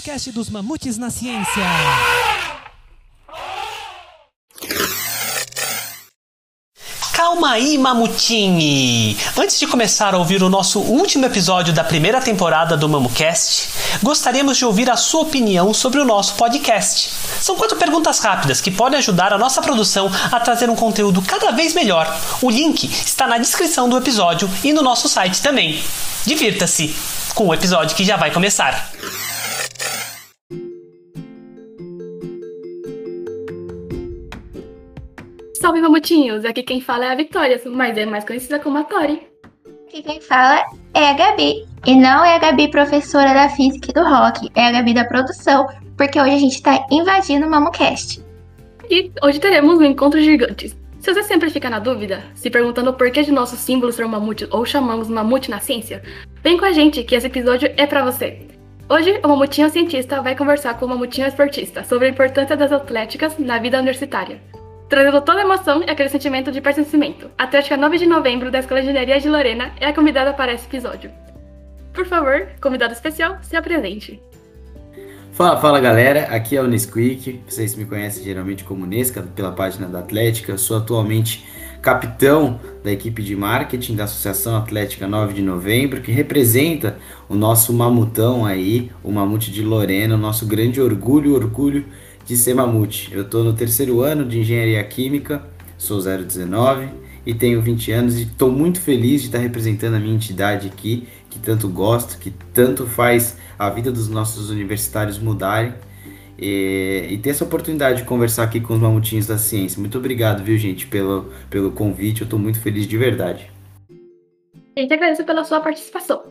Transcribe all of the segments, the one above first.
podcast dos Mamutes na Ciência. Calma aí, Mamutini! Antes de começar a ouvir o nosso último episódio da primeira temporada do MamuCast, gostaríamos de ouvir a sua opinião sobre o nosso podcast. São quatro perguntas rápidas que podem ajudar a nossa produção a trazer um conteúdo cada vez melhor. O link está na descrição do episódio e no nosso site também. Divirta-se com o episódio que já vai começar. Salve, mamutinhos! Aqui quem fala é a Vitória, mas é mais conhecida como a Tori. Aqui quem fala é a Gabi. E não é a Gabi professora da física e do rock, é a Gabi da produção, porque hoje a gente tá invadindo o MamuCast. E hoje teremos um encontro gigante. Se você sempre fica na dúvida, se perguntando por que de nossos símbolos são mamute ou chamamos mamute na ciência, vem com a gente que esse episódio é para você. Hoje, o Mamutinho Cientista vai conversar com o Mamutinho Esportista sobre a importância das atléticas na vida universitária, trazendo toda a emoção e aquele sentimento de pertencimento. A Atlética 9 de novembro da Escola de Engenharia de Lorena é a convidada para esse episódio. Por favor, convidado especial, se apresente. Fala, fala galera, aqui é o Nesquik, vocês me conhecem geralmente como Nesca pela página da Atlética, eu sou atualmente capitão da equipe de marketing da Associação Atlética 9 de Novembro, que representa o nosso mamutão aí, o mamute de Lorena, o nosso grande orgulho, orgulho de ser mamute. Eu estou no terceiro ano de Engenharia Química, sou 019 e tenho 20 anos e estou muito feliz de estar representando a minha entidade aqui, que tanto gosto, que tanto faz a vida dos nossos universitários mudarem. E, e, ter essa oportunidade de conversar aqui com os mamutinhos da ciência. Muito obrigado, viu, gente, pelo, pelo convite. Eu estou muito feliz de verdade. Gente agradece pela sua participação.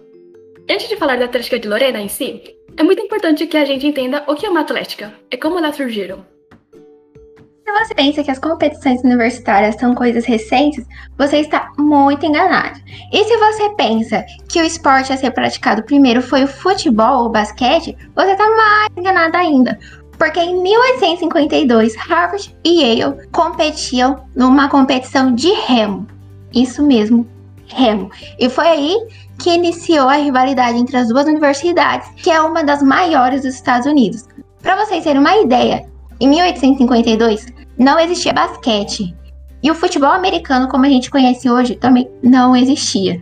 Antes de falar da Atlética de Lorena em si, é muito importante que a gente entenda o que é uma atlética e como elas surgiram. Se você pensa que as competições universitárias são coisas recentes, você está muito enganado. E se você pensa que o esporte a ser praticado primeiro foi o futebol ou basquete, você está mais enganado ainda. Porque em 1852, Harvard e Yale competiam numa competição de remo. Isso mesmo, remo. E foi aí que iniciou a rivalidade entre as duas universidades, que é uma das maiores dos Estados Unidos. Para vocês terem uma ideia, em 1852 não existia basquete. E o futebol americano, como a gente conhece hoje, também não existia.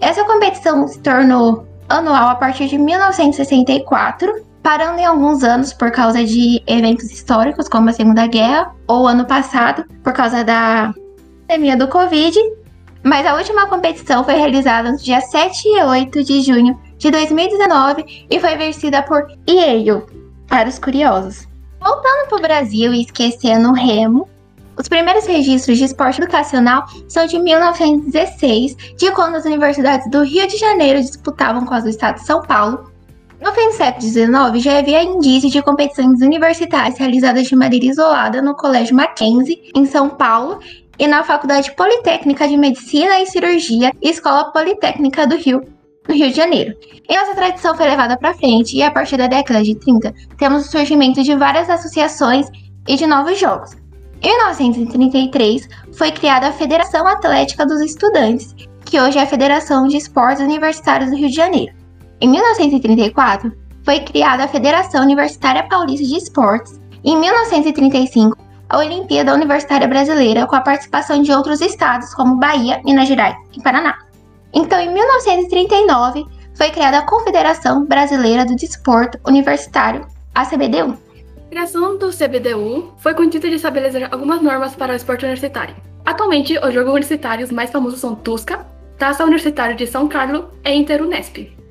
Essa competição se tornou anual a partir de 1964, parando em alguns anos por causa de eventos históricos, como a Segunda Guerra, ou ano passado, por causa da pandemia do Covid. Mas a última competição foi realizada no dia 7 e 8 de junho de 2019 e foi vencida por Yale, para os curiosos. Voltando para o Brasil e esquecendo o remo, os primeiros registros de esporte educacional são de 1916, de quando as universidades do Rio de Janeiro disputavam com as do estado de São Paulo. No fim do século XIX, já havia indícios de competições universitárias realizadas de maneira isolada no Colégio Mackenzie, em São Paulo, e na Faculdade Politécnica de Medicina e Cirurgia Escola Politécnica do Rio, no Rio de Janeiro. E essa tradição foi levada para frente e a partir da década de 30 temos o surgimento de várias associações e de novos jogos. Em 1933 foi criada a Federação Atlética dos Estudantes, que hoje é a Federação de Esportes Universitários do Rio de Janeiro. Em 1934 foi criada a Federação Universitária Paulista de Esportes. Em 1935 a Olimpíada Universitária Brasileira com a participação de outros estados como Bahia, Minas Gerais e Paraná. Então, em 1939, foi criada a Confederação Brasileira do Desporto Universitário, a CBDU. A criação do CBDU foi com o intuito de estabelecer algumas normas para o esporte universitário. Atualmente, os jogos universitários mais famosos são Tusca, Taça Universitária de São Carlos e Interunesp.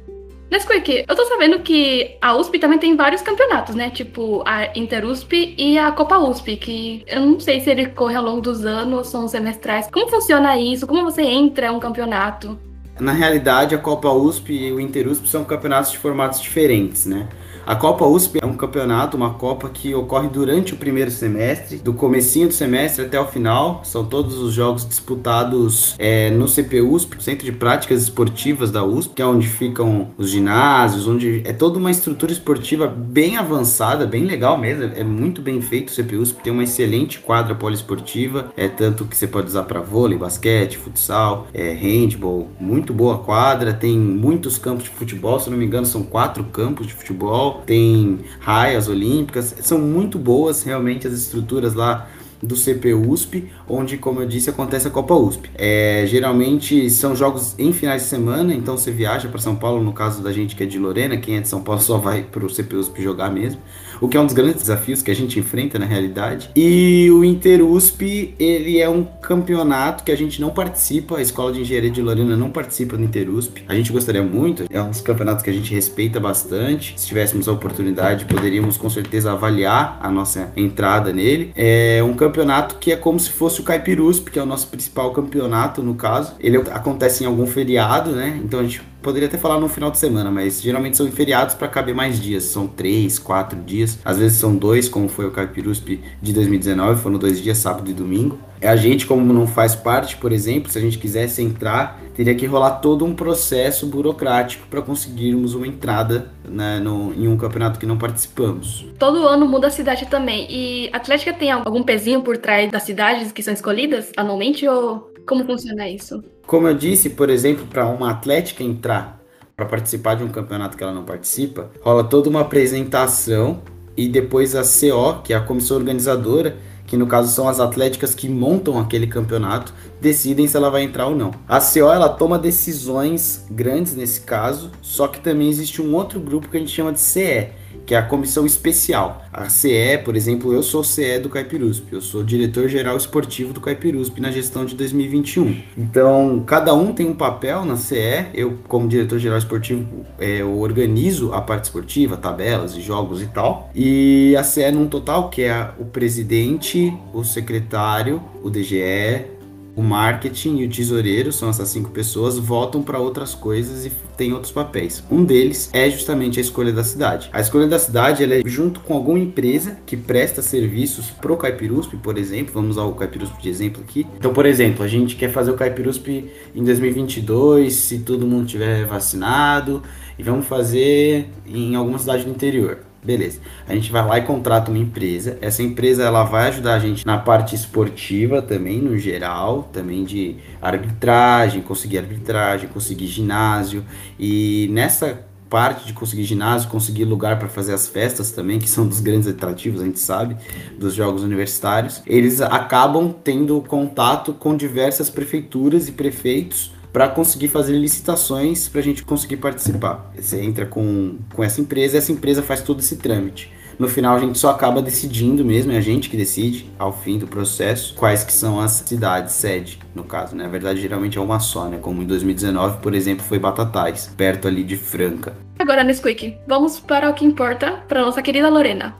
Nesquik, eu tô sabendo que a USP também tem vários campeonatos, né? Tipo a Interusp e a Copa USP, que eu não sei se ele corre ao longo dos anos, são semestrais. Como funciona isso? Como você entra um campeonato? Na realidade, a Copa USP e o Interusp são campeonatos de formatos diferentes, né? A Copa USP é um campeonato, uma Copa que ocorre durante o primeiro semestre, do comecinho do semestre até o final. São todos os jogos disputados é, no CPUSP, Centro de Práticas Esportivas da USP, que é onde ficam os ginásios, onde é toda uma estrutura esportiva bem avançada, bem legal mesmo. É muito bem feito o CPUSP, tem uma excelente quadra poliesportiva, é tanto que você pode usar para vôlei, basquete, futsal, é, handball, muito boa quadra, tem muitos campos de futebol, se não me engano, são quatro campos de futebol tem raias olímpicas, são muito boas realmente as estruturas lá do CP USP, onde, como eu disse, acontece a Copa USP. É, geralmente são jogos em finais de semana, então você viaja para São Paulo, no caso da gente que é de Lorena, quem é de São Paulo só vai para o CP USP jogar mesmo, o que é um dos grandes desafios que a gente enfrenta na realidade. E o Inter USP, ele é um campeonato que a gente não participa, a Escola de Engenharia de Lorena não participa do Inter USP. A gente gostaria muito, é um dos campeonatos que a gente respeita bastante. Se tivéssemos a oportunidade, poderíamos com certeza avaliar a nossa entrada nele. É um campeonato campeonato que é como se fosse o Caipirusp, que é o nosso principal campeonato, no caso. Ele acontece em algum feriado, né? Então a gente poderia até falar no final de semana, mas geralmente são em feriados para caber mais dias. São três, quatro dias. Às vezes são dois, como foi o Caipirusp de 2019, foram dois dias, sábado e domingo. A gente, como não faz parte, por exemplo, se a gente quisesse entrar, teria que rolar todo um processo burocrático para conseguirmos uma entrada né, no, em um campeonato que não participamos. Todo ano muda a cidade também. E a Atlética tem algum pezinho por trás das cidades que são escolhidas anualmente ou como funciona isso? Como eu disse, por exemplo, para uma Atlética entrar para participar de um campeonato que ela não participa, rola toda uma apresentação e depois a CO, que é a comissão organizadora, que no caso são as atléticas que montam aquele campeonato, decidem se ela vai entrar ou não. A CO ela toma decisões grandes nesse caso, só que também existe um outro grupo que a gente chama de CE, que é a comissão especial. A CE, por exemplo, eu sou CE do Caipirusp, eu sou diretor-geral esportivo do Caipirusp na gestão de 2021. Então, cada um tem um papel na CE, eu, como diretor-geral esportivo, é, eu organizo a parte esportiva, tabelas e jogos e tal, e a CE num total, que é o presidente, o secretário, o DGE, o marketing e o tesoureiro, são essas cinco pessoas, votam para outras coisas e têm outros papéis. Um deles é justamente a escolha da cidade. A escolha da cidade é junto com alguma empresa que presta serviços pro Caipirusp, por exemplo. Vamos usar o Caipirusp de exemplo aqui. Então, por exemplo, a gente quer fazer o Caipirusp em 2022, se todo mundo tiver vacinado, e vamos fazer em alguma cidade do interior. Beleza. A gente vai lá e contrata uma empresa. Essa empresa ela vai ajudar a gente na parte esportiva também, no geral, também de arbitragem, conseguir arbitragem, conseguir ginásio. E nessa parte de conseguir ginásio, conseguir lugar para fazer as festas também, que são dos grandes atrativos, a gente sabe, dos jogos universitários, eles acabam tendo contato com diversas prefeituras e prefeitos para conseguir fazer licitações para a gente conseguir participar. Você entra com, com essa empresa, essa empresa faz todo esse trâmite. No final a gente só acaba decidindo mesmo, é a gente que decide ao fim do processo quais que são as cidades sede, no caso, né? Na verdade, geralmente é uma só, né? Como em 2019, por exemplo, foi Batatais, perto ali de Franca. Agora, Nesquik, vamos para o que importa para nossa querida Lorena.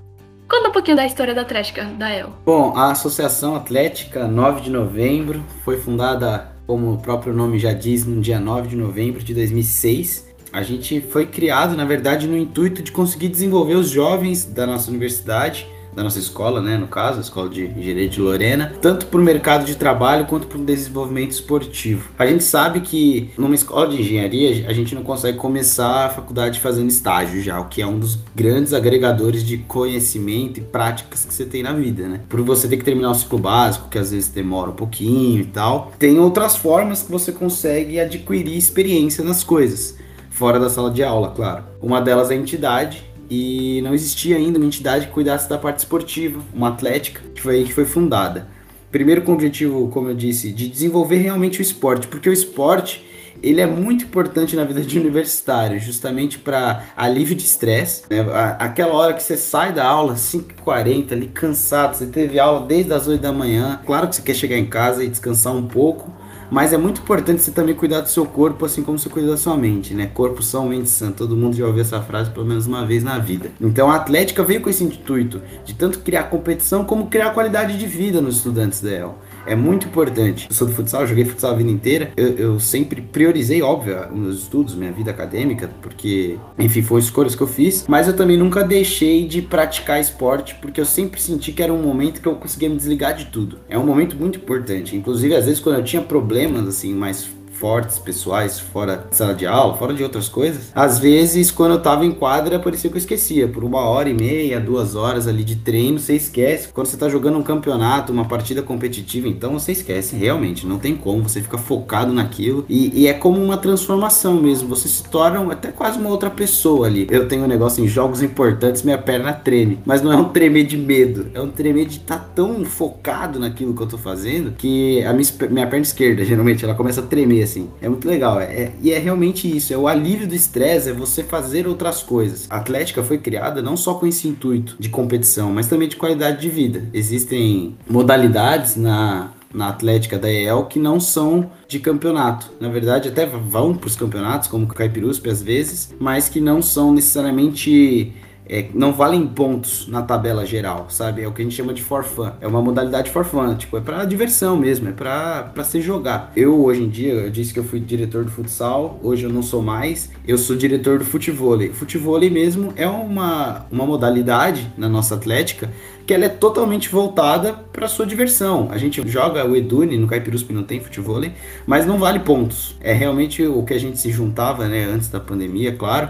Conta um pouquinho da história da Atlética, da El. Bom, a Associação Atlética 9 de Novembro foi fundada como o próprio nome já diz, no dia 9 de novembro de 2006. A gente foi criado, na verdade, no intuito de conseguir desenvolver os jovens da nossa universidade da nossa escola, né, no caso, a Escola de Engenharia de Lorena, tanto para o mercado de trabalho quanto para o desenvolvimento esportivo. A gente sabe que numa escola de engenharia a gente não consegue começar a faculdade fazendo estágio já, o que é um dos grandes agregadores de conhecimento e práticas que você tem na vida, né? Por você ter que terminar o ciclo básico, que às vezes demora um pouquinho e tal, tem outras formas que você consegue adquirir experiência nas coisas. Fora da sala de aula, claro. Uma delas é a entidade, e não existia ainda uma entidade que cuidasse da parte esportiva, uma atlética, que foi que foi fundada. Primeiro com o objetivo, como eu disse, de desenvolver realmente o esporte, porque o esporte ele é muito importante na vida de universitário, justamente para alívio de estresse. Né? Aquela hora que você sai da aula, 5h40, ali cansado, você teve aula desde as 8 da manhã, claro que você quer chegar em casa e descansar um pouco, mas é muito importante você também cuidar do seu corpo, assim como você cuida da sua mente, né? Corpo são, mente sã. Todo mundo já ouviu essa frase pelo menos uma vez na vida. Então a Atlética veio com esse intuito de tanto criar competição como criar qualidade de vida nos estudantes dela é muito importante. Eu sou do futsal, joguei futsal a vida inteira. Eu, eu sempre priorizei, óbvio, meus estudos, minha vida acadêmica, porque, enfim, foram escolhas que eu fiz. Mas eu também nunca deixei de praticar esporte, porque eu sempre senti que era um momento que eu conseguia me desligar de tudo. É um momento muito importante. Inclusive, às vezes, quando eu tinha problemas, assim, mais fortes, pessoais, fora de sala de aula, fora de outras coisas, às vezes quando eu tava em quadra parecia que eu esquecia. Por uma hora e meia, duas horas ali de treino, você esquece. Quando você tá jogando um campeonato, uma partida competitiva, então você esquece, realmente, não tem como, você fica focado naquilo e, e é como uma transformação mesmo, você se torna até quase uma outra pessoa ali. Eu tenho um negócio em jogos importantes, minha perna treme, mas não é um tremer de medo, é um tremer de estar tá tão focado naquilo que eu tô fazendo que a minha, minha perna esquerda, geralmente, ela começa a tremer assim. É muito legal. É, é, e é realmente isso. É o alívio do estresse, é você fazer outras coisas. A Atlética foi criada não só com esse intuito de competição, mas também de qualidade de vida. Existem modalidades na, na Atlética da EL que não são de campeonato. Na verdade, até vão para os campeonatos, como o Caipirusp às vezes, mas que não são necessariamente é, não valem pontos na tabela geral, sabe? É o que a gente chama de for fun. É uma modalidade for fun, tipo, é pra diversão mesmo, é pra, se jogar. Eu, hoje em dia, eu disse que eu fui diretor do futsal, hoje eu não sou mais, eu sou diretor do futevôlei. Futevôlei mesmo é uma, uma modalidade na nossa atlética que ela é totalmente voltada para sua diversão. A gente joga o Edune, no Caipirusp não tem futevôlei, mas não vale pontos. É realmente o que a gente se juntava, né, antes da pandemia, claro,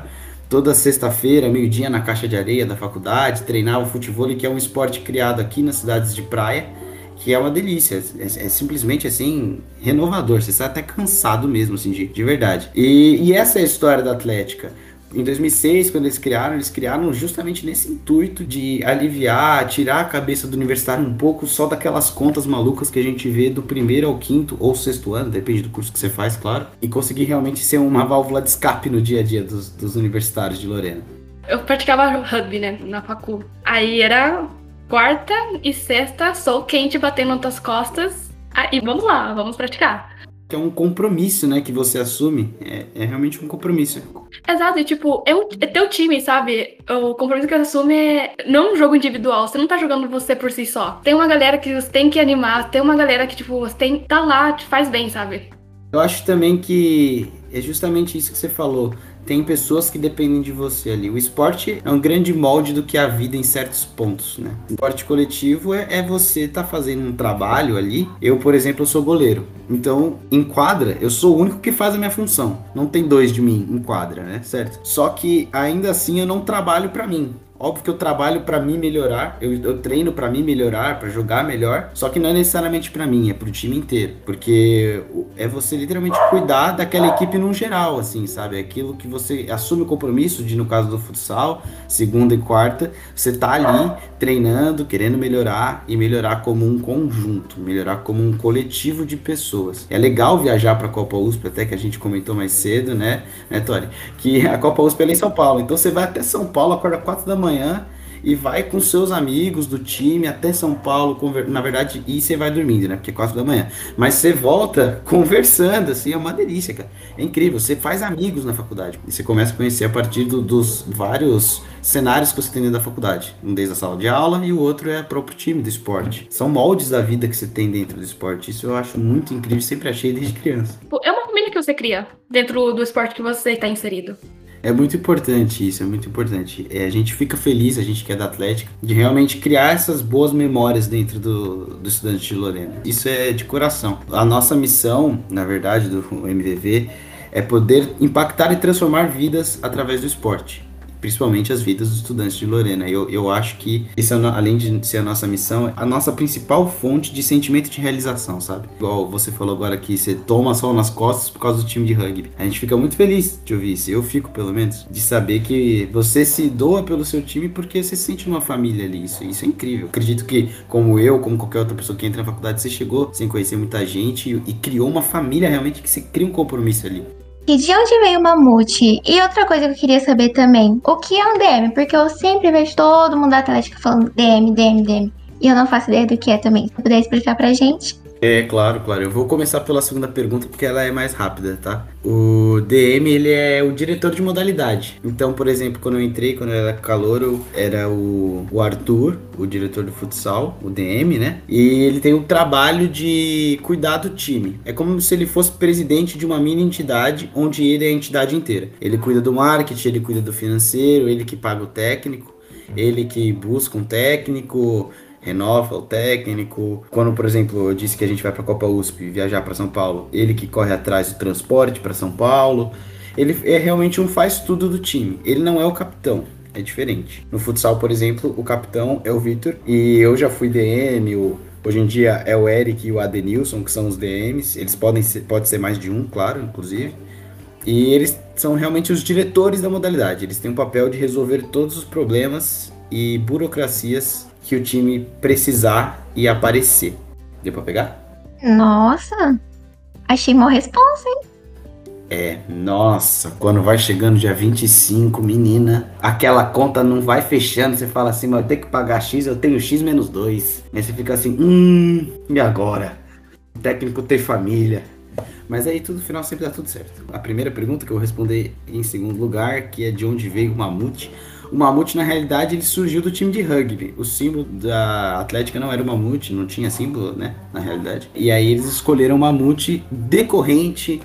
toda sexta-feira, meio-dia, na caixa de areia da faculdade, treinava futebol, que é um esporte criado aqui nas cidades de praia, que é uma delícia. É, é simplesmente assim, renovador. Você está até cansado mesmo, assim, de, de verdade. E, e essa é a história da Atlética em 2006, quando eles criaram, eles criaram justamente nesse intuito de aliviar, tirar a cabeça do universitário um pouco só daquelas contas malucas que a gente vê do primeiro ao quinto ou sexto ano, depende do curso que você faz, claro, e conseguir realmente ser uma válvula de escape no dia a dia dos, dos universitários de Lorena. Eu praticava rugby, né, na facul. Aí era quarta e sexta, sol quente batendo nas costas. Aí vamos lá, vamos praticar que é um compromisso, né, que você assume. É, é realmente um compromisso. Exato, e tipo, é, um, é teu time, sabe? O compromisso que você assume é não um jogo individual, você não tá jogando você por si só. Tem uma galera que você tem que animar, tem uma galera que, tipo, você tem tá lá, te faz bem, sabe? Eu acho também que é justamente isso que você falou tem pessoas que dependem de você ali. O esporte é um grande molde do que é a vida em certos pontos, né? O esporte coletivo é, é você estar tá fazendo um trabalho ali. Eu, por exemplo, eu sou goleiro. Então, em quadra, eu sou o único que faz a minha função. Não tem dois de mim em quadra, né? Certo? Só que ainda assim eu não trabalho para mim. Óbvio que eu trabalho para mim melhorar, eu, eu treino para mim melhorar, para jogar melhor, só que não é necessariamente para mim, é pro time inteiro, porque é você literalmente cuidar daquela equipe no geral, assim, sabe? É aquilo que você assume o compromisso de, no caso do futsal, segunda e quarta, você tá ali treinando, querendo melhorar e melhorar como um conjunto, melhorar como um coletivo de pessoas. É legal viajar para a Copa USP, até que a gente comentou mais cedo, né, né, Tori? Que a Copa USP é em São Paulo, então você vai até São Paulo, acorda 4 da manhã manhã e vai com seus amigos do time até São Paulo, na verdade, e você vai dormindo, né? Porque é 4 da manhã. Mas você volta conversando, assim, é uma delícia, cara. É incrível, você faz amigos na faculdade. E você começa a conhecer a partir do, dos vários cenários que você tem dentro da faculdade. Um desde a sala de aula e o outro é o próprio time do esporte. São moldes da vida que você tem dentro do esporte. Isso eu acho muito incrível, sempre achei desde criança. É uma família que você cria dentro do esporte que você está inserido. É muito importante isso, é muito importante. É, a gente fica feliz, a gente que é da Atlética, de realmente criar essas boas memórias dentro do, do estudante de Lorena. Isso é de coração. A nossa missão, na verdade, do MVV, é poder impactar e transformar vidas através do esporte principalmente as vidas dos estudantes de Lorena. Eu, eu acho que isso, é, além de ser a nossa missão, a nossa principal fonte de sentimento de realização, sabe? Igual você falou agora que você toma sol nas costas por causa do time de rugby. A gente fica muito feliz de ouvir isso. Eu fico, pelo menos, de saber que você se doa pelo seu time porque você se sente uma família ali. Isso, isso é incrível. Acredito que, como eu, como qualquer outra pessoa que entra na faculdade, você chegou sem conhecer muita gente e, e criou uma família realmente que você cria um compromisso ali. E de onde veio o mamute? E outra coisa que eu queria saber também, o que é um DM? Porque eu sempre vejo todo mundo da Atlética falando DM, DM, DM. E eu não faço ideia do que é também. Se puder explicar pra gente. É, claro, claro. Eu vou começar pela segunda pergunta porque ela é mais rápida, tá? O DM, ele é o diretor de modalidade. Então, por exemplo, quando eu entrei, quando eu era calor, era o, o Arthur, o diretor do futsal, o DM, né? E ele tem o trabalho de cuidar do time. É como se ele fosse presidente de uma mini entidade, onde ele é a entidade inteira. Ele cuida do marketing, ele cuida do financeiro, ele que paga o técnico, ele que busca um técnico, renova o técnico. Quando, por exemplo, eu disse que a gente vai para a Copa USP viajar para São Paulo, ele que corre atrás do transporte para São Paulo. Ele é realmente um faz tudo do time. Ele não é o capitão. É diferente. No futsal, por exemplo, o capitão é o Vitor e eu já fui DM, o Hoje em dia é o Eric e o Adenilson, que são os DMs. Eles podem ser, pode ser mais de um, claro, inclusive. E eles são realmente os diretores da modalidade. Eles têm o papel de resolver todos os problemas e burocracias que o time precisar e aparecer. Deu pra pegar? Nossa! Achei uma responsa, hein? É, nossa, quando vai chegando dia 25, menina, aquela conta não vai fechando, você fala assim, mas eu tenho que pagar X, eu tenho X menos 2. Aí você fica assim, hum, e agora? O técnico ter família. Mas aí tudo no final sempre dá tudo certo. A primeira pergunta que eu vou responder em segundo lugar, que é de onde veio o mamute. O mamute, na realidade, ele surgiu do time de rugby. O símbolo da Atlética não era o mamute, não tinha símbolo, né? Na realidade. E aí eles escolheram o mamute decorrente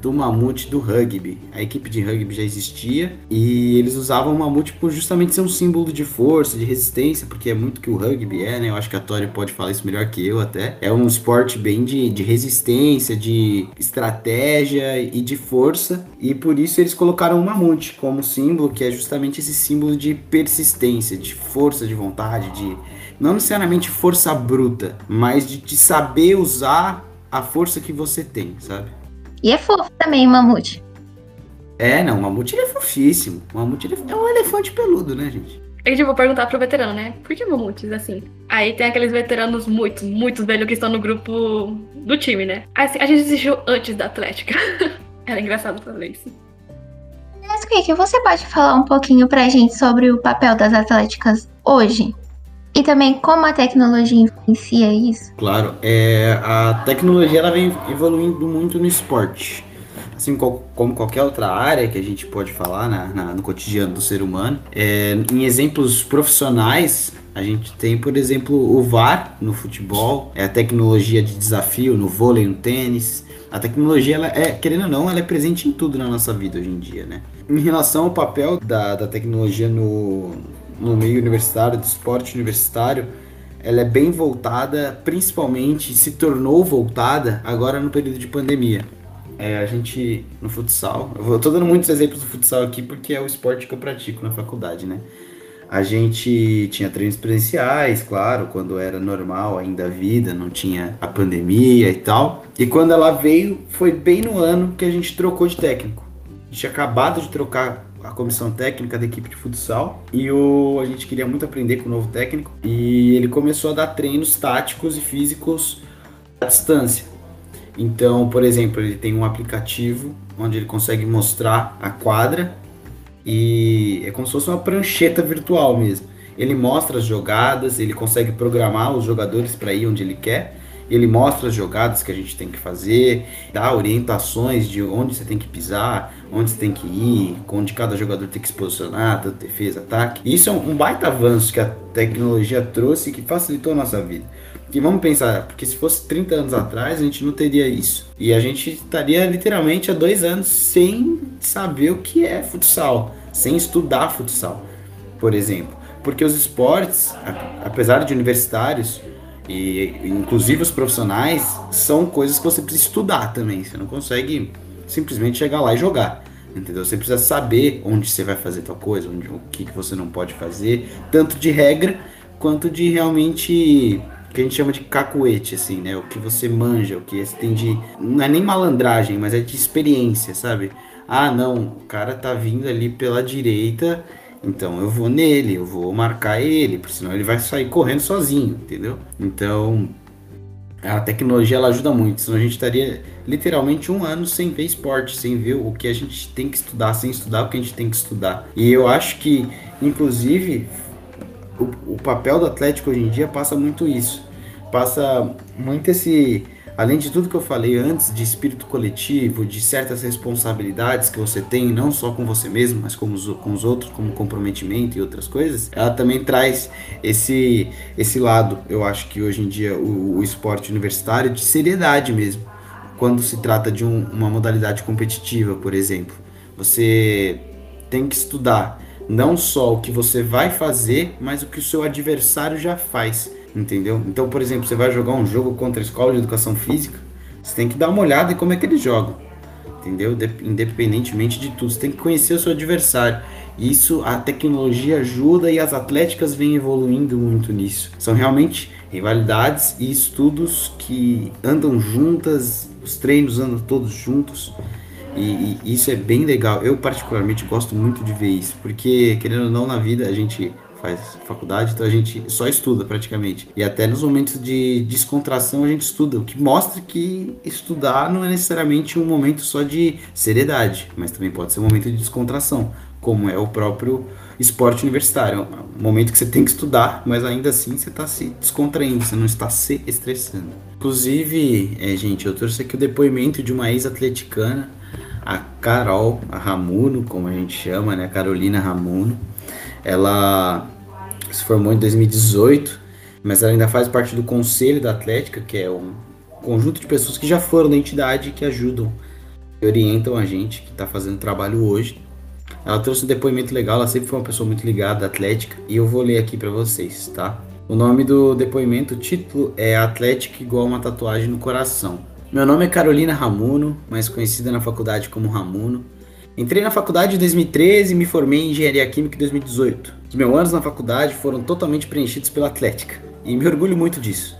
do mamute do rugby. A equipe de rugby já existia e eles usavam o mamute por justamente ser um símbolo de força, de resistência, porque é muito que o rugby é, né? Eu acho que a Tori pode falar isso melhor que eu até. É um esporte bem de, de resistência, de estratégia e de força, e por isso eles colocaram o mamute como símbolo, que é justamente esse símbolo de persistência, de força de vontade, de não necessariamente força bruta, mas de, de saber usar a força que você tem, sabe? E é fofo também o mamute. É, não, o mamute ele é fofíssimo. O mamute ele é um elefante peludo, né, gente? Eu tipo, vou perguntar pro veterano, né? Por que mamutes, assim? Aí tem aqueles veteranos muito, muito velhos que estão no grupo do time, né? Assim, a gente existiu antes da Atlética. Era engraçado fazer isso. Nesquik, você pode falar um pouquinho pra gente sobre o papel das atléticas hoje? E também como a tecnologia influencia isso? Claro, é, a tecnologia ela vem evoluindo muito no esporte. Assim como qualquer outra área que a gente pode falar na, na, no cotidiano do ser humano. É, em exemplos profissionais, a gente tem, por exemplo, o VAR no futebol, é a tecnologia de desafio no vôlei, no tênis. A tecnologia, ela é, querendo ou não, ela é presente em tudo na nossa vida hoje em dia, né? Em relação ao papel da, da tecnologia no, no meio universitário, do esporte universitário, ela é bem voltada, principalmente se tornou voltada agora no período de pandemia. É, a gente, no futsal, eu tô dando muitos exemplos do futsal aqui porque é o esporte que eu pratico na faculdade, né? A gente tinha treinos presenciais, claro, quando era normal ainda a vida, não tinha a pandemia e tal. E quando ela veio, foi bem no ano que a gente trocou de técnico. A gente tinha acabado de trocar a comissão técnica da equipe de futsal e o, a gente queria muito aprender com o novo técnico e ele começou a dar treinos táticos e físicos à distância. Então, por exemplo, ele tem um aplicativo onde ele consegue mostrar a quadra e é como se fosse uma prancheta virtual mesmo. Ele mostra as jogadas, ele consegue programar os jogadores para ir onde ele quer ele mostra as jogadas que a gente tem que fazer, dá orientações de onde você tem que pisar, onde você tem que ir, onde cada jogador tem que se posicionar, tanto defesa, ataque. Isso é um baita avanço que a tecnologia trouxe que facilitou a nossa vida. E vamos pensar, porque se fosse 30 anos atrás, a gente não teria isso. E a gente estaria literalmente há dois anos sem saber o que é futsal, sem estudar futsal, por exemplo. Porque os esportes, apesar de universitários, e inclusive os profissionais são coisas que você precisa estudar também. Você não consegue simplesmente chegar lá e jogar. Entendeu? Você precisa saber onde você vai fazer tal coisa, onde, o que, que você não pode fazer, tanto de regra quanto de realmente o que a gente chama de cacuete, assim, né? O que você manja, o que você tem de. Não é nem malandragem, mas é de experiência, sabe? Ah, não, o cara tá vindo ali pela direita então eu vou nele, eu vou marcar ele, porque senão ele vai sair correndo sozinho, entendeu? Então a tecnologia ela ajuda muito, senão a gente estaria literalmente um ano sem ver esporte, sem ver o que a gente tem que estudar, sem estudar o que a gente tem que estudar. E eu acho que, inclusive, o, o papel do Atlético hoje em dia passa muito isso. Passa muito esse além de tudo que eu falei antes, de espírito coletivo, de certas responsabilidades que você tem, não só com você mesmo, mas com os, com os outros, como comprometimento e outras coisas, ela também traz esse, esse lado, eu acho que hoje em dia, o, o esporte universitário, de seriedade mesmo, quando se trata de um, uma modalidade competitiva, por exemplo. Você tem que estudar não só o que você vai fazer, mas o que o seu adversário já faz. Entendeu? Então, por exemplo, você vai jogar um jogo contra a escola de educação física, você tem que dar uma olhada em como é que eles jogam. Entendeu? De independentemente de tudo, você tem que conhecer o seu adversário. Isso a tecnologia ajuda e as atléticas vêm evoluindo muito nisso. São realmente rivalidades e estudos que andam juntas, os treinos andam todos juntos. E, e, isso é bem legal. Eu particularmente gosto muito de ver isso, porque querendo ou não na vida a gente faz faculdade, então a gente só estuda praticamente. E até nos momentos de descontração a gente estuda, o que mostra que estudar não é necessariamente um momento só de seriedade, mas também pode ser um momento de descontração, como é o próprio esporte universitário. É um momento que você tem que estudar, mas ainda assim você está se descontraindo, você não está se estressando. Inclusive, é, gente, eu trouxe aqui o depoimento de uma ex-atleticana, a Carol, a Ramuno, como a gente chama, né? Carolina Ramuno. Ela se formou em 2018, mas ela ainda faz parte do Conselho da Atlética, que é um conjunto de pessoas que já foram da entidade que ajudam e orientam a gente que está fazendo trabalho hoje. Ela trouxe um depoimento legal, ela sempre foi uma pessoa muito ligada à Atlética e eu vou ler aqui para vocês, tá? O nome do depoimento, o título é Atlética igual uma tatuagem no coração. Meu nome é Carolina Ramuno, mais conhecida na faculdade como Ramuno. Entrei na faculdade em 2013 e me formei em Engenharia Química em 2018. Os meus anos na faculdade foram totalmente preenchidos pela Atlética e me orgulho muito disso.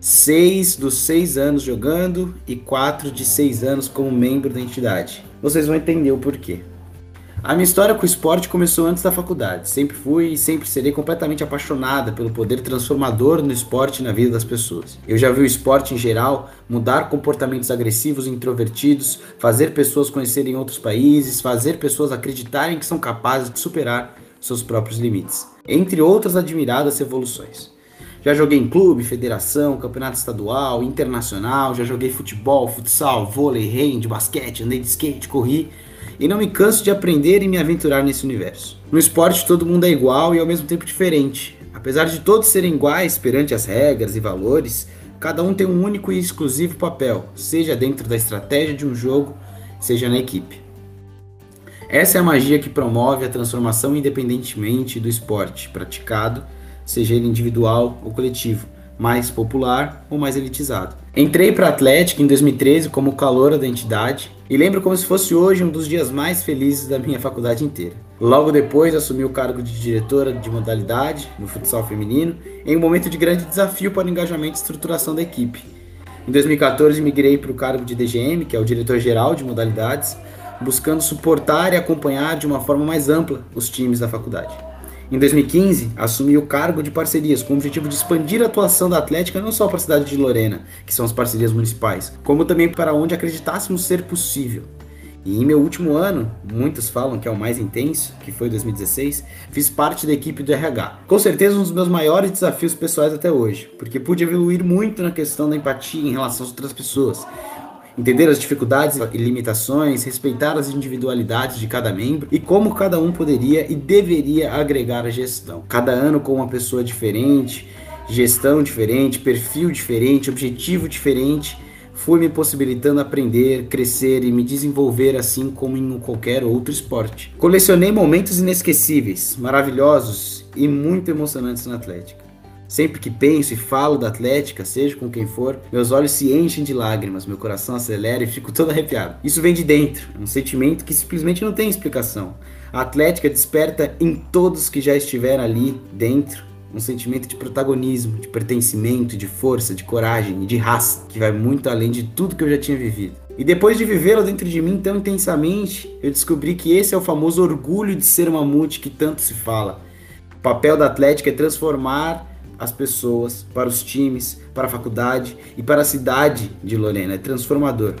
Seis dos seis anos jogando e quatro de seis anos como membro da entidade. Vocês vão entender o porquê. A minha história com o esporte começou antes da faculdade. Sempre fui e sempre serei completamente apaixonada pelo poder transformador no esporte e na vida das pessoas. Eu já vi o esporte em geral mudar comportamentos agressivos e introvertidos, fazer pessoas conhecerem outros países, fazer pessoas acreditarem que são capazes de superar seus próprios limites, entre outras admiradas evoluções. Já joguei em clube, federação, campeonato estadual, internacional, já joguei futebol, futsal, vôlei, hand, basquete, andei de skate, corri e não me canso de aprender e me aventurar nesse universo. No esporte todo mundo é igual e ao mesmo tempo diferente. Apesar de todos serem iguais perante as regras e valores, cada um tem um único e exclusivo papel, seja dentro da estratégia de um jogo, seja na equipe. Essa é a magia que promove a transformação independentemente do esporte praticado, seja ele individual ou coletivo, mais popular ou mais elitizado. Entrei para a Atlética em 2013 como caloura da entidade e lembro como se fosse hoje um dos dias mais felizes da minha faculdade inteira. Logo depois assumi o cargo de diretora de modalidade no futsal feminino em um momento de grande desafio para o engajamento e estruturação da equipe. Em 2014 migrei para o cargo de DGM, que é o diretor-geral de modalidades, buscando suportar e acompanhar de uma forma mais ampla os times da faculdade. Em 2015, assumi o cargo de parcerias com o objetivo de expandir a atuação da Atlética não só para a cidade de Lorena, que são as parcerias municipais, como também para onde acreditássemos ser possível. E em meu último ano, muitos falam que é o mais intenso, que foi 2016, fiz parte da equipe do RH. Com certeza um dos meus maiores desafios pessoais até hoje, porque pude evoluir muito na questão da empatia em relação às outras pessoas, entender as dificuldades e limitações, respeitar as individualidades de cada membro e como cada um poderia e deveria agregar a gestão. Cada ano com uma pessoa diferente, gestão diferente, perfil diferente, objetivo diferente, foi me possibilitando aprender, crescer e me desenvolver assim como em qualquer outro esporte. Colecionei momentos inesquecíveis, maravilhosos e muito emocionantes na Atlética. Sempre que penso e falo da Atlética, seja com quem for, meus olhos se enchem de lágrimas, meu coração acelera e fico todo arrepiado. Isso vem de dentro, é um sentimento que simplesmente não tem explicação. A Atlética desperta em todos que já estiveram ali dentro um sentimento de protagonismo, de pertencimento, de força, de coragem e de raça, que vai muito além de tudo que eu já tinha vivido. E depois de vivê-lo dentro de mim tão intensamente, eu descobri que esse é o famoso orgulho de ser mamute que tanto se fala. O papel da Atlética é transformar as pessoas, para os times, para a faculdade e para a cidade de Lorena. É transformador.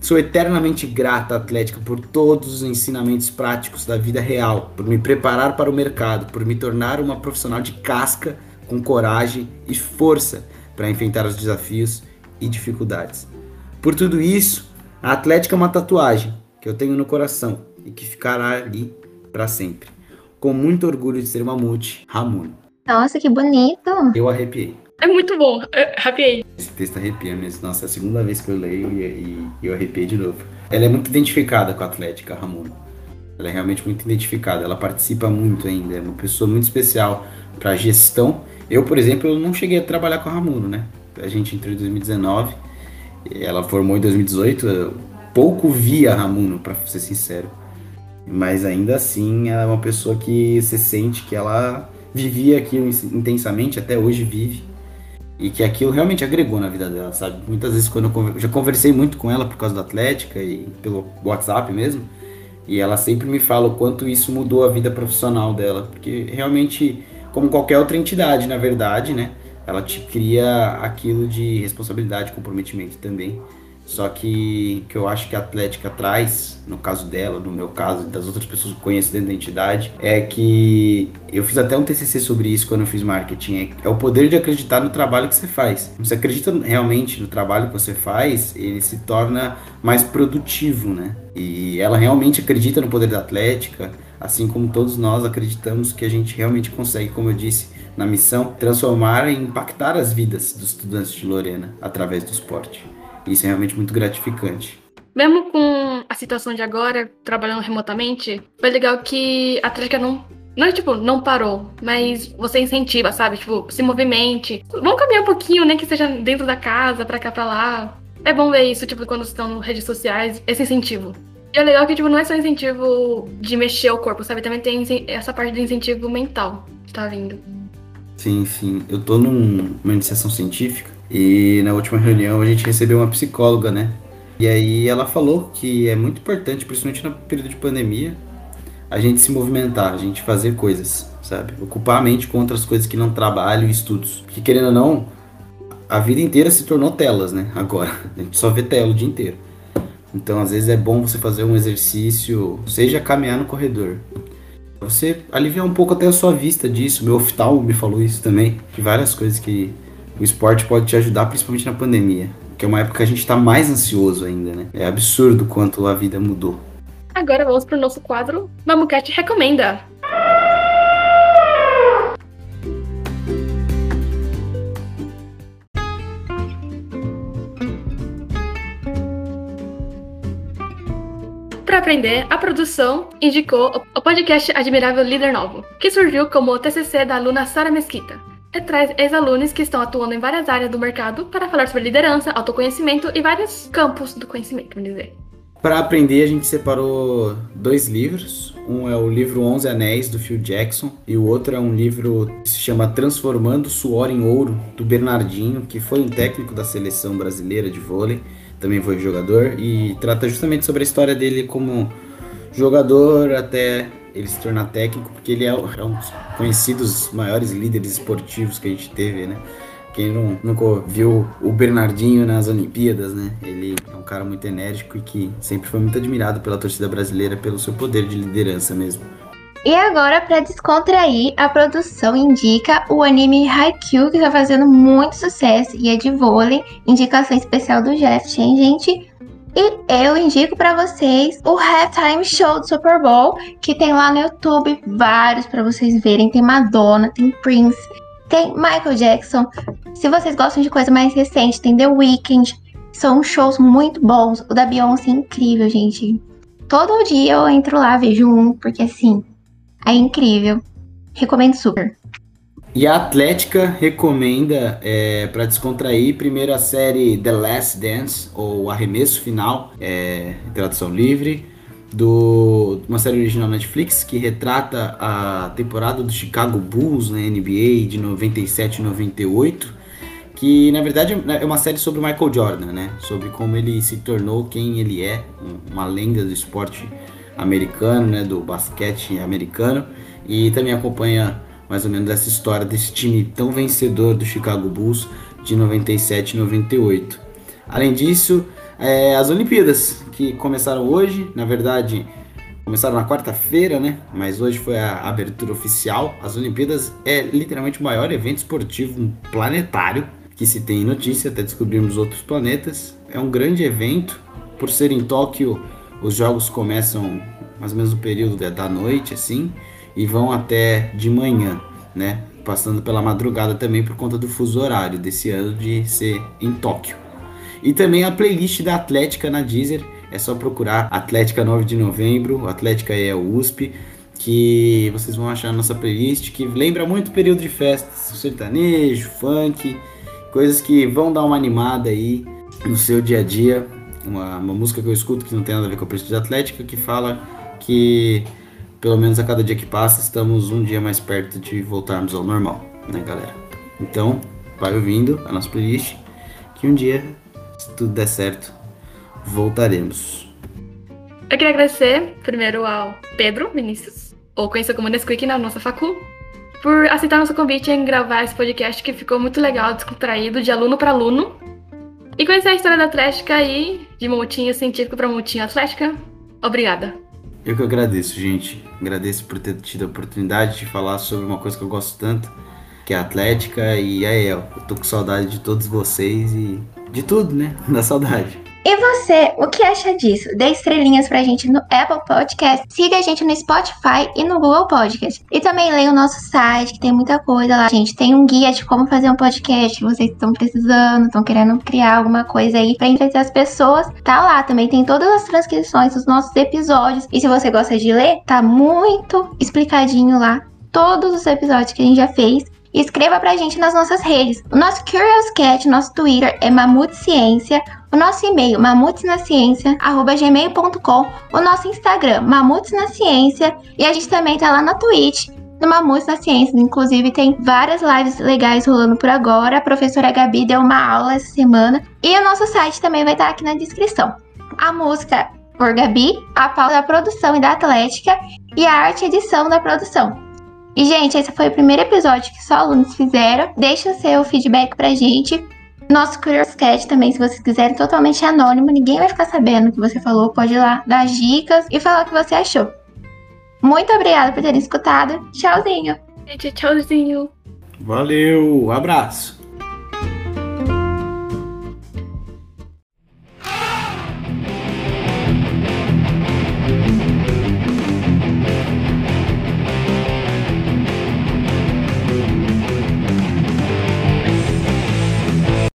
Sou eternamente grata à Atlética por todos os ensinamentos práticos da vida real, por me preparar para o mercado, por me tornar uma profissional de casca com coragem e força para enfrentar os desafios e dificuldades. Por tudo isso, a Atlética é uma tatuagem que eu tenho no coração e que ficará ali para sempre. Com muito orgulho de ser mamute, Ramuno. Nossa, que bonito. Eu arrepiei. É muito bom, é, arrepiei. Esse texto arrepia mesmo. Nossa, é a segunda vez que eu leio e, e, e eu arrepiei de novo. Ela é muito identificada com a Atlética, Ramona. Ela é realmente muito identificada. Ela participa muito ainda. É uma pessoa muito especial para gestão Eu, por exemplo, eu não cheguei a trabalhar com a Ramuno, né? A gente entrou em 2019, ela formou em 2018, eu pouco via a Ramuno, para ser sincero. Mas ainda assim, ela é uma pessoa que você sente que ela vivia aquilo intensamente, até hoje vive. E que aquilo realmente agregou na vida dela, sabe? Muitas vezes quando eu já conversei muito com ela por causa da Atlética e pelo WhatsApp mesmo, e ela sempre me fala o quanto isso mudou a vida profissional dela, porque realmente, como qualquer outra entidade, na verdade, né? Ela te cria aquilo de responsabilidade, comprometimento também. Só que que eu acho que a Atlética traz, no caso dela, no meu caso, das outras pessoas que conheço dentro da entidade, é que eu fiz até um TCC sobre isso quando eu fiz marketing. É, é o poder de acreditar no trabalho que você faz. Você acredita realmente no trabalho que você faz, ele se torna mais produtivo, né? E ela realmente acredita no poder da Atlética, assim como todos nós acreditamos que a gente realmente consegue, como eu disse, na missão, transformar e impactar as vidas dos estudantes de Lorena através do esporte. Isso é realmente muito gratificante. Mesmo com a situação de agora, trabalhando remotamente, foi legal que a Atlética não. Não é tipo, não parou, mas você incentiva, sabe? Tipo, se movimente. Vamos caminhar um pouquinho, nem né? que seja dentro da casa, pra cá, pra lá. É bom ver isso, tipo, quando estão nas redes sociais, esse incentivo. E é legal que, tipo, não é só incentivo de mexer o corpo, sabe? Também tem essa parte do incentivo mental que tá vindo. Sim, sim. Eu tô numa iniciação científica e na última reunião a gente recebeu uma psicóloga, né? E aí ela falou que é muito importante, principalmente no período de pandemia, a gente se movimentar, a gente fazer coisas, sabe? Ocupar a mente com outras coisas que não trabalho e estudos. Porque querendo ou não, a vida inteira se tornou telas, né? Agora, a gente só vê tela o dia inteiro. Então, às vezes é bom você fazer um exercício, seja caminhar no corredor. Você aliviar um pouco até a sua vista disso. Meu oftalmo me falou isso também, de várias coisas que o esporte pode te ajudar, principalmente na pandemia. Que é uma época que a gente está mais ansioso ainda, né? É absurdo quanto a vida mudou. Agora vamos para o nosso quadro Mamucat Recomenda. Para aprender, a produção indicou o podcast Admirável Líder Novo, que surgiu como o TCC da aluna Sara Mesquita traz ex-alunos que estão atuando em várias áreas do mercado para falar sobre liderança, autoconhecimento e vários campos do conhecimento, vamos dizer. Para aprender, a gente separou dois livros. Um é o livro 11 Anéis, do Phil Jackson, e o outro é um livro que se chama Transformando Suor em Ouro, do Bernardinho, que foi um técnico da seleção brasileira de vôlei, também foi jogador, e trata justamente sobre a história dele como jogador até ele se tornar técnico, porque ele é, é um dos conhecidos maiores líderes esportivos que a gente teve, né? Quem não, nunca viu o Bernardinho nas Olimpíadas, né? Ele é um cara muito enérgico e que sempre foi muito admirado pela torcida brasileira pelo seu poder de liderança mesmo. E agora, para descontrair, a produção indica o anime Haikyuu, que tá fazendo muito sucesso e é de vôlei. Indicação especial do Jeff, hein, gente? E eu indico para vocês o Halftime Show do Super Bowl, que tem lá no YouTube vários para vocês verem. Tem Madonna, tem Prince, tem Michael Jackson. Se vocês gostam de coisa mais recente, tem The Weeknd. São shows muito bons. O da Beyoncé é incrível, gente. Todo dia eu entro lá, vejo um, porque assim, é incrível. Recomendo super. E a Atlética recomenda é, para descontrair primeiro a série The Last Dance, ou Arremesso Final, é, tradução livre, do uma série original Netflix que retrata a temporada do Chicago Bulls na NBA de 97 e 98, que na verdade é uma série sobre o Michael Jordan, né? Sobre como ele se tornou quem ele é, uma lenda do esporte americano, né? Do basquete americano, e também acompanha mais ou menos essa história desse time tão vencedor do Chicago Bulls de 97 e 98. Além disso, é, as Olimpíadas que começaram hoje, na verdade começaram na quarta-feira, né? Mas hoje foi a abertura oficial. As Olimpíadas é literalmente o maior evento esportivo planetário que se tem notícia até descobrirmos outros planetas. É um grande evento. Por ser em Tóquio, os jogos começam mais ou menos no período da noite, assim e vão até de manhã, né? Passando pela madrugada também por conta do fuso horário desse ano de ser em Tóquio. E também a playlist da Atlética na Deezer, é só procurar Atlética 9 de novembro, Atlética é o USP, que vocês vão achar na nossa playlist, que lembra muito o período de festas, sertanejo, funk, coisas que vão dar uma animada aí no seu dia a dia. Uma, uma música que eu escuto que não tem nada a ver com a partida atlética, que fala que pelo menos a cada dia que passa estamos um dia mais perto de voltarmos ao normal, né, galera? Então, vai ouvindo a nossa playlist, que um dia, se tudo der certo, voltaremos. Eu queria agradecer primeiro ao Pedro Vinícius, ou conhecido como Nesquik na nossa facul, por aceitar nosso convite em gravar esse podcast que ficou muito legal, descontraído, de aluno para aluno. E conhecer a história da Atlética e de montinho científico para montinho atlética. Obrigada. Eu que agradeço, gente. Agradeço por ter tido a oportunidade de falar sobre uma coisa que eu gosto tanto, que é a Atlética. E aí, eu tô com saudade de todos vocês e de tudo, né? Da saudade. E você, o que acha disso? Dê estrelinhas pra gente no Apple Podcast, siga a gente no Spotify e no Google Podcast. E também leia o nosso site, que tem muita coisa lá. Gente, tem um guia de como fazer um podcast, vocês estão precisando, estão querendo criar alguma coisa aí pra entreter as pessoas. Tá lá, também tem todas as transcrições dos nossos episódios. E se você gosta de ler, tá muito explicadinho lá todos os episódios que a gente já fez escreva pra gente nas nossas redes. O nosso Curious Cat, nosso Twitter é Mamute Ciência. O nosso e-mail, mamutesnaciência.gmail.com. O nosso Instagram, Mamutes na Ciência. E a gente também tá lá na Twitch, no Mamutes na Ciência. Inclusive, tem várias lives legais rolando por agora. A professora Gabi deu uma aula essa semana. E o nosso site também vai estar aqui na descrição. A música por Gabi, a pauta da produção e da Atlética e a arte edição da produção. E, gente, esse foi o primeiro episódio que só alunos fizeram. Deixa o seu feedback pra gente. Nosso Curious Cat também, se vocês quiserem, totalmente anônimo. Ninguém vai ficar sabendo o que você falou. Pode ir lá dar dicas e falar o que você achou. Muito obrigada por terem escutado. Tchauzinho. Gente, tchauzinho. Valeu, abraço.